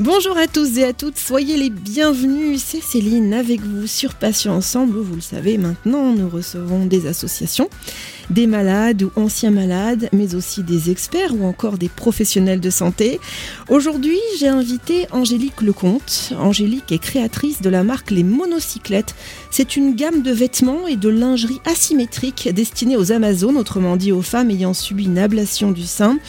Bonjour à tous et à toutes, soyez les bienvenus. C'est Céline avec vous sur Passion Ensemble. Vous le savez maintenant, nous recevons des associations, des malades ou anciens malades, mais aussi des experts ou encore des professionnels de santé. Aujourd'hui, j'ai invité Angélique Lecomte. Angélique est créatrice de la marque Les Monocyclettes. C'est une gamme de vêtements et de lingerie asymétrique destinée aux Amazones, autrement dit aux femmes ayant subi une ablation du sein.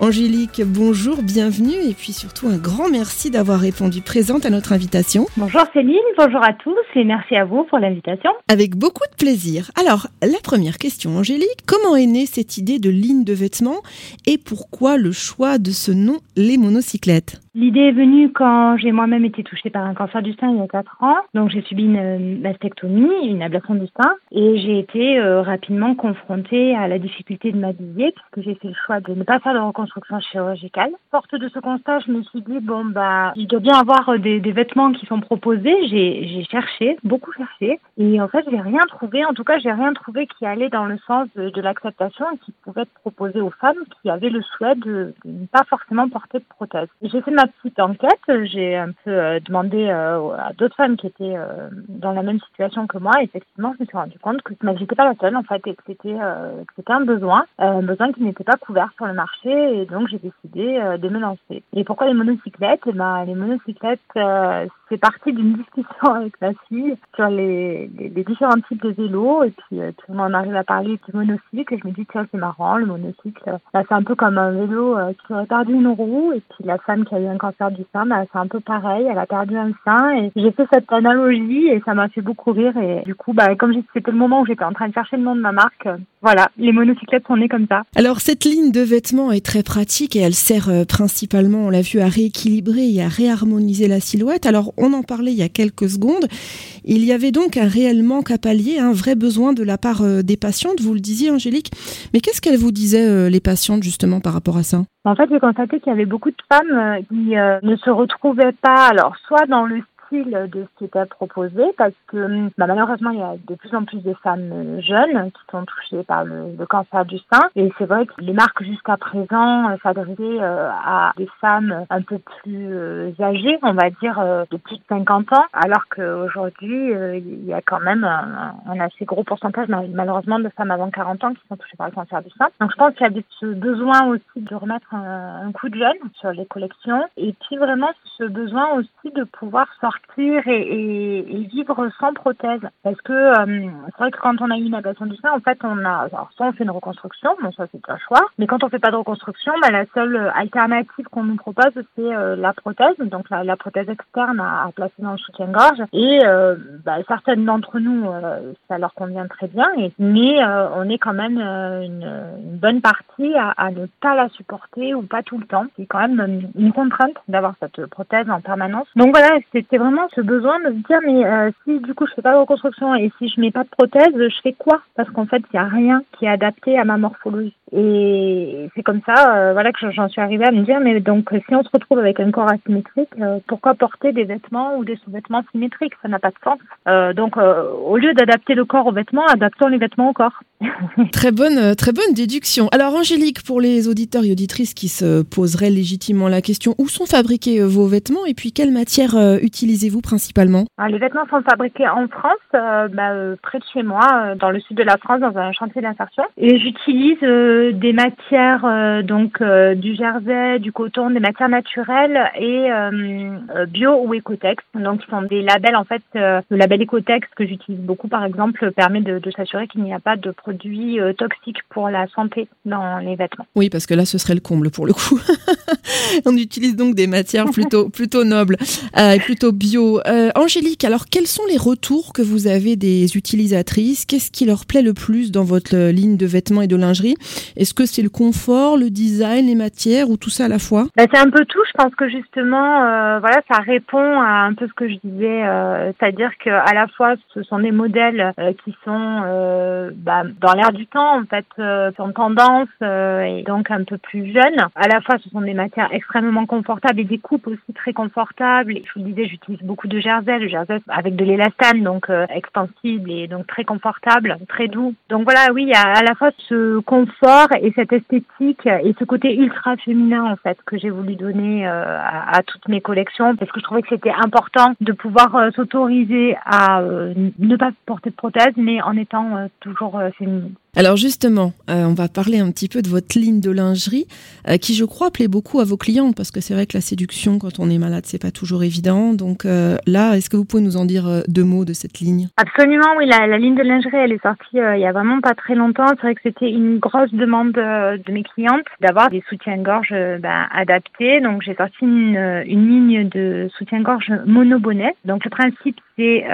Angélique, bonjour, bienvenue et puis surtout un grand merci d'avoir répondu présente à notre invitation. Bonjour Céline, bonjour à tous et merci à vous pour l'invitation. Avec beaucoup de plaisir. Alors, la première question, Angélique, comment est née cette idée de ligne de vêtements et pourquoi le choix de ce nom, les monocyclettes? L'idée est venue quand j'ai moi-même été touchée par un cancer du sein il y a 4 ans. Donc j'ai subi une mastectomie, une ablation du sein, et j'ai été euh, rapidement confrontée à la difficulté de m'habiller puisque j'ai fait le choix de ne pas faire de reconstruction chirurgicale. Porte de ce constat, je me suis dit bon bah il doit bien avoir des, des vêtements qui sont proposés. J'ai, cherché, beaucoup cherché, et en fait j'ai rien trouvé. En tout cas j'ai rien trouvé qui allait dans le sens de, l'acceptation et qui pouvait être proposé aux femmes qui avaient le souhait de, ne pas forcément porter de prothèse. J'ai fait ma petite enquête, j'ai un peu euh, demandé euh, à d'autres femmes qui étaient euh, dans la même situation que moi. Et effectivement, je me suis rendu compte que je n'étais pas la seule en fait et que c'était c'était un besoin, un besoin qui n'était pas couvert sur le marché. Et donc j'ai décidé de me lancer. Et pourquoi les monocyclettes? Eh ben, les monocyclettes, c'est parti d'une discussion avec ma fille sur les, les, différents types de vélos. Et puis, tout le monde arrive à parler du monocycle. Et je me dis tiens c'est marrant, le monocycle, bah, c'est un peu comme un vélo qui aurait perdu une roue. Et puis la femme qui a eu un cancer du sein, bah, c'est un peu pareil. Elle a perdu un sein et j'ai fait cette analogie et ça m'a fait beaucoup rire. Et du coup, bah, comme c'était le moment où j'étais en train de chercher le nom de ma marque, euh, voilà, les monocyclettes sont nées comme ça. Alors cette ligne de vêtements est très pratique et elle sert euh, principalement, on l'a vu, à rééquilibrer et à réharmoniser la silhouette. Alors on en parlait il y a quelques secondes. Il y avait donc un réel manque à pallier, un vrai besoin de la part euh, des patientes, vous le disiez Angélique. Mais qu'est-ce qu'elles vous disaient les patientes justement par rapport à ça? En fait, j'ai constaté qu'il y avait beaucoup de femmes qui ne se retrouvaient pas, alors soit dans le de ce qui était proposé parce que bah, malheureusement il y a de plus en plus de femmes jeunes qui sont touchées par le, le cancer du sein et c'est vrai que les marques jusqu'à présent euh, s'adressaient euh, à des femmes un peu plus euh, âgées, on va dire de plus de 50 ans, alors qu'aujourd'hui il y a quand même un, un, assez gros pourcentage malheureusement de femmes avant 40 ans qui sont touchées par le cancer du sein. Donc je pense qu'il y a ce besoin aussi de remettre un, un coup de jeune sur les collections et puis vraiment ce besoin aussi de pouvoir sortir et, vivre sans prothèse. Parce que euh, c'est vrai que quand on a eu une ablation du sein, en fait, on a, alors soit on fait une reconstruction, bon ça c'est un choix, mais quand on fait pas de reconstruction, bah, la seule alternative qu'on nous propose c'est euh, la prothèse, donc la, prothèse externe à, placer dans le soutien-gorge. Et euh, bah, certaines d'entre nous, euh, ça leur convient très bien, mais euh, on est quand même une, bonne partie à, à, ne pas la supporter ou pas tout le temps. C'est quand même une, une contrainte d'avoir cette prothèse en permanence. Donc voilà, c'était vraiment ce besoin de se dire mais euh, si du coup je fais pas de reconstruction et si je mets pas de prothèse, je fais quoi? Parce qu'en fait, il y a rien qui est adapté à ma morphologie. Et c'est comme ça, euh, voilà que j'en suis arrivée à me dire mais donc si on se retrouve avec un corps asymétrique, euh, pourquoi porter des vêtements ou des sous-vêtements symétriques? Ça n'a pas de sens. Donc au lieu d'adapter le corps aux vêtements, adaptons les vêtements au corps. très bonne, très bonne déduction. Alors Angélique, pour les auditeurs et auditrices qui se poseraient légitimement la question, où sont fabriqués vos vêtements et puis quelle matière utilisez-vous principalement? Ah, Les vêtements sont fabriqués en France, bah, près de chez moi, dans le sud de la France, dans un chantier d'insertion. Et j'utilise des matières euh, donc euh, du jersey, du coton, des matières naturelles et euh, bio ou écotex. Donc, ce sont des labels en fait. le label écotex que j'utilise beaucoup, par exemple, permet de, de s'assurer qu'il n'y a pas de produits toxiques pour la santé dans les vêtements. Oui, parce que là, ce serait le comble pour le coup. On utilise donc des matières plutôt plutôt nobles, euh, plutôt bio. Euh, Angélique, alors quels sont les retours que vous avez des utilisatrices? Qu'est-ce qui leur plaît le plus dans votre ligne de vêtements et de lingerie? Est-ce que c'est le confort, le design, les matières ou tout ça à la fois? Ben, C'est un peu tout. Je pense que justement, euh, voilà, ça répond à un peu ce que je disais, euh, c'est-à-dire que à la fois ce sont des modèles euh, qui sont euh, bah, dans l'air du temps, en fait, euh, sont tendance et donc un peu plus jeunes. À la fois, ce sont des matières extrêmement confortables et des coupes aussi très confortables. Je vous le disais, j'utilise beaucoup de jersey, jersey avec de l'élastane, donc euh, extensible et donc très confortable, très doux. Donc voilà, oui, il y a à la fois ce confort et cette esthétique et ce côté ultra féminin en fait que j'ai voulu donner euh, à, à, toutes mes collections parce que je trouvais que c'était important de pouvoir euh, s'autoriser à ne pas porter de prothèse mais en étant toujours féminine. Alors justement, euh, on va parler un petit peu de votre ligne de lingerie, euh, qui je crois plaît beaucoup à vos clients, parce que c'est vrai que la séduction quand on est malade, c'est pas toujours évident. Donc euh, là, est-ce que vous pouvez nous en dire deux mots de cette ligne? Absolument, oui. La, ligne de lingerie, elle est sortie il y a vraiment pas très longtemps. C'est vrai que c'était une grosse demande de mes clientes d'avoir des soutiens-gorge ben, adaptés. Donc j'ai sorti une, une ligne de soutien-gorge monobonnet. Donc le principe, c'est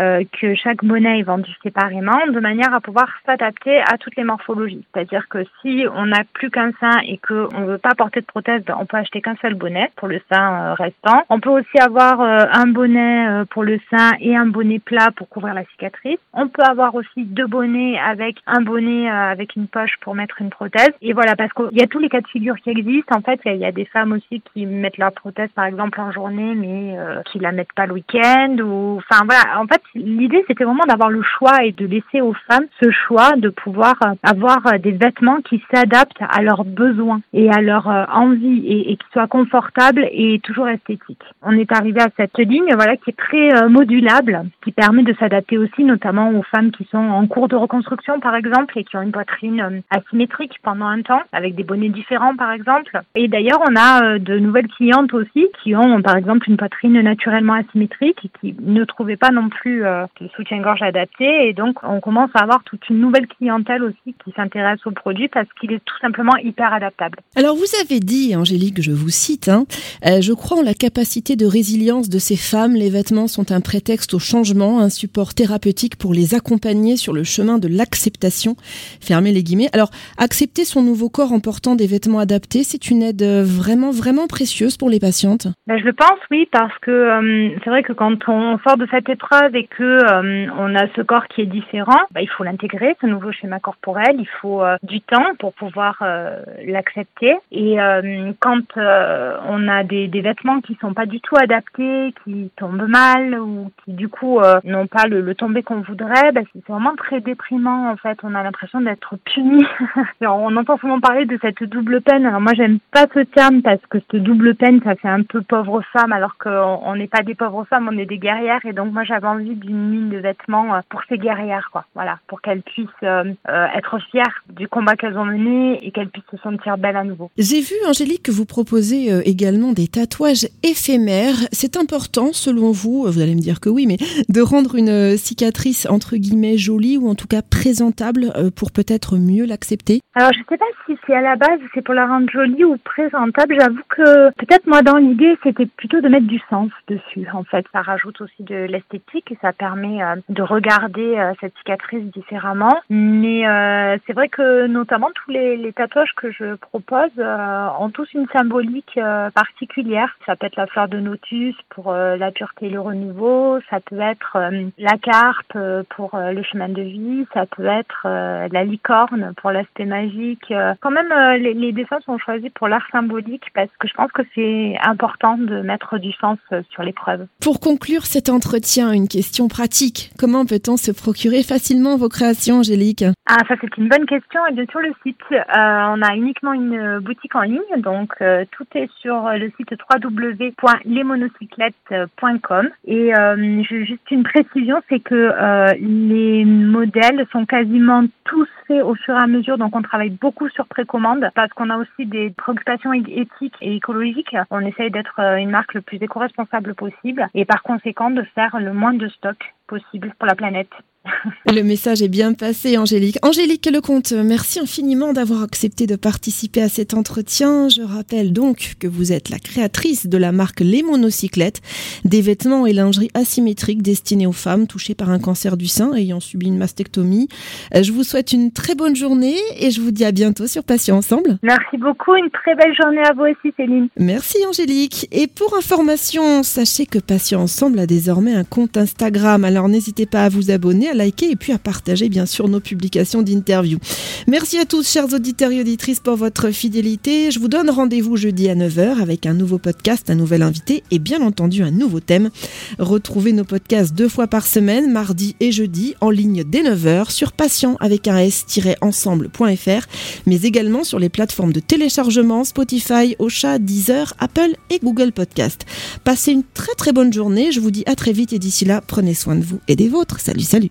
que chaque bonnet est vendu séparément, de manière à pouvoir s'adapter à toutes les morphologie. C'est-à-dire que si on n'a plus qu'un sein et qu'on ne veut pas porter de prothèse, ben, on peut acheter qu'un seul bonnet pour le sein euh, restant. On peut aussi avoir euh, un bonnet euh, pour le sein et un bonnet plat pour couvrir la cicatrice. On peut avoir aussi deux bonnets avec un bonnet avec une poche pour mettre une prothèse. Et voilà, parce qu'il y a tous les cas de figure qui existent. En fait, il y, a des femmes aussi qui mettent leur prothèse, par exemple, en journée, mais qui la mettent pas le week-end. Ou, enfin voilà. En fait, l'idée c'était vraiment d'avoir le choix et de laisser aux femmes ce choix de pouvoir avoir euh, des vêtements qui s'adaptent à leurs besoins et à leur euh, envie et, qui soient confortables et toujours esthétiques. On est arrivé à cette ligne voilà qui est très euh, modulable, qui permet de s'adapter aussi notamment aux femmes qui sont en cours de reconstruction par exemple et qui ont une poitrine asymétrique pendant un temps avec des bonnets différents par exemple. Et d'ailleurs on a de nouvelles clientes aussi qui ont par exemple une poitrine naturellement asymétrique et qui ne trouvaient pas non plus de soutien-gorge adapté et donc on commence à avoir toute une nouvelle clientèle aussi qui s'intéresse au produit parce qu'il est tout simplement hyper adaptable. Alors vous avez dit, Angélique, je vous cite, hein, euh, je crois en la capacité de résilience de ces femmes. Les vêtements sont un prétexte au changement, un support thérapeutique pour les accompagner sur le chemin de l'acceptation. Fermez les guillemets. Alors accepter son nouveau corps en portant des vêtements adaptés, c'est une aide vraiment vraiment précieuse pour les patientes? Ben, je le pense, oui, parce que euh, c'est vrai que quand on sort de cette épreuve et que euh, on a ce corps qui est différent, ben, il faut l'intégrer, ce nouveau schéma corporel il faut euh, du temps pour pouvoir euh, l'accepter. Et euh, quand on a des, vêtements qui sont pas du tout adaptés, qui tombent mal ou qui du coup n'ont pas le, le tombé qu'on voudrait, ben, c'est vraiment très déprimant en fait. On a l'impression d'être puni. on entend souvent parler de cette double peine. Alors moi j'aime pas ce terme parce que cette double peine ça fait un peu pauvre femme alors qu'on n'est pas des pauvres femmes, on est des guerrières et donc moi j'avais envie d'une ligne de vêtements pour ces guerrières quoi. Voilà, pour qu'elles puissent être fières du combat qu'elles ont mené et qu'elles puissent se sentir belles à nouveau. J'ai vu, Angélique, que vous proposez euh, également des tatouages éphémères. C'est important, selon vous, vous allez me dire que oui, mais de rendre une euh, cicatrice entre guillemets jolie ou en tout cas présentable euh, pour peut-être mieux l'accepter? Alors, je ne sais pas si c'est à la base, c'est pour la rendre jolie ou présentable. J'avoue que peut-être moi, dans l'idée, c'était plutôt de mettre du sens dessus. En fait, ça rajoute aussi de l'esthétique et ça permet de regarder cette cicatrice différemment. Mais euh, c'est vrai que notamment tous les, tatouages que je propose euh, ont tous une symbolique euh, particulière. Ça peut être la fleur de lotus pour la pureté et le renouveau, ça peut être la carpe pour le chemin de vie, ça peut être la licorne pour l'aspect magique. Quand même, les, les, dessins sont choisis pour l'art symbolique parce que je pense que c'est important de mettre du sens sur l'épreuve. Pour conclure cet entretien, une question pratique. Comment peut-on se procurer facilement vos créations, Angélique? Ah, ça c'est une bonne question. Et bien sur le site, euh, on a uniquement une boutique en ligne, donc euh, tout est sur le site www.lesmonocyclettes.com. Et euh, juste une précision, c'est que les modèles sont quasiment tous faits au fur et à mesure, donc on travaille beaucoup sur précommande parce qu'on a aussi des préoccupations éthiques et écologiques. On essaye d'être une marque le plus éco-responsable possible et par conséquent de faire le moins de stock possible pour la planète. Le message est bien passé, Angélique. Angélique Lecomte, merci infiniment d'avoir accepté de participer à cet entretien. Je rappelle donc que vous êtes la créatrice de la marque Les Monocyclettes, des vêtements et lingerie asymétriques destinés aux femmes touchées par un cancer du sein ayant subi une mastectomie. Euh, je vous souhaite une très bonne journée et je vous dis à bientôt sur Patient Ensemble. Merci beaucoup, une très belle journée à vous aussi, Céline. Merci, Angélique. Et pour information, sachez que Patient Ensemble a désormais un compte Instagram, alors n'hésitez pas à vous abonner à liker et puis à partager bien sûr nos publications d'interviews. Merci à tous, chers auditeurs et auditrices, pour votre fidélité. Je vous donne rendez-vous jeudi à 9h avec un nouveau podcast, un nouvel invité et bien entendu un nouveau thème. Retrouvez nos podcasts deux fois par semaine, mardi et jeudi, en ligne dès 9h sur patient avec un s-ensemble.fr, mais également sur les plateformes de téléchargement Spotify, Ocha, Deezer, Apple et Google Podcast. Passez une très très bonne journée. Je vous dis à très vite et d'ici là, prenez soin de vous et des vôtres. Salut, salut.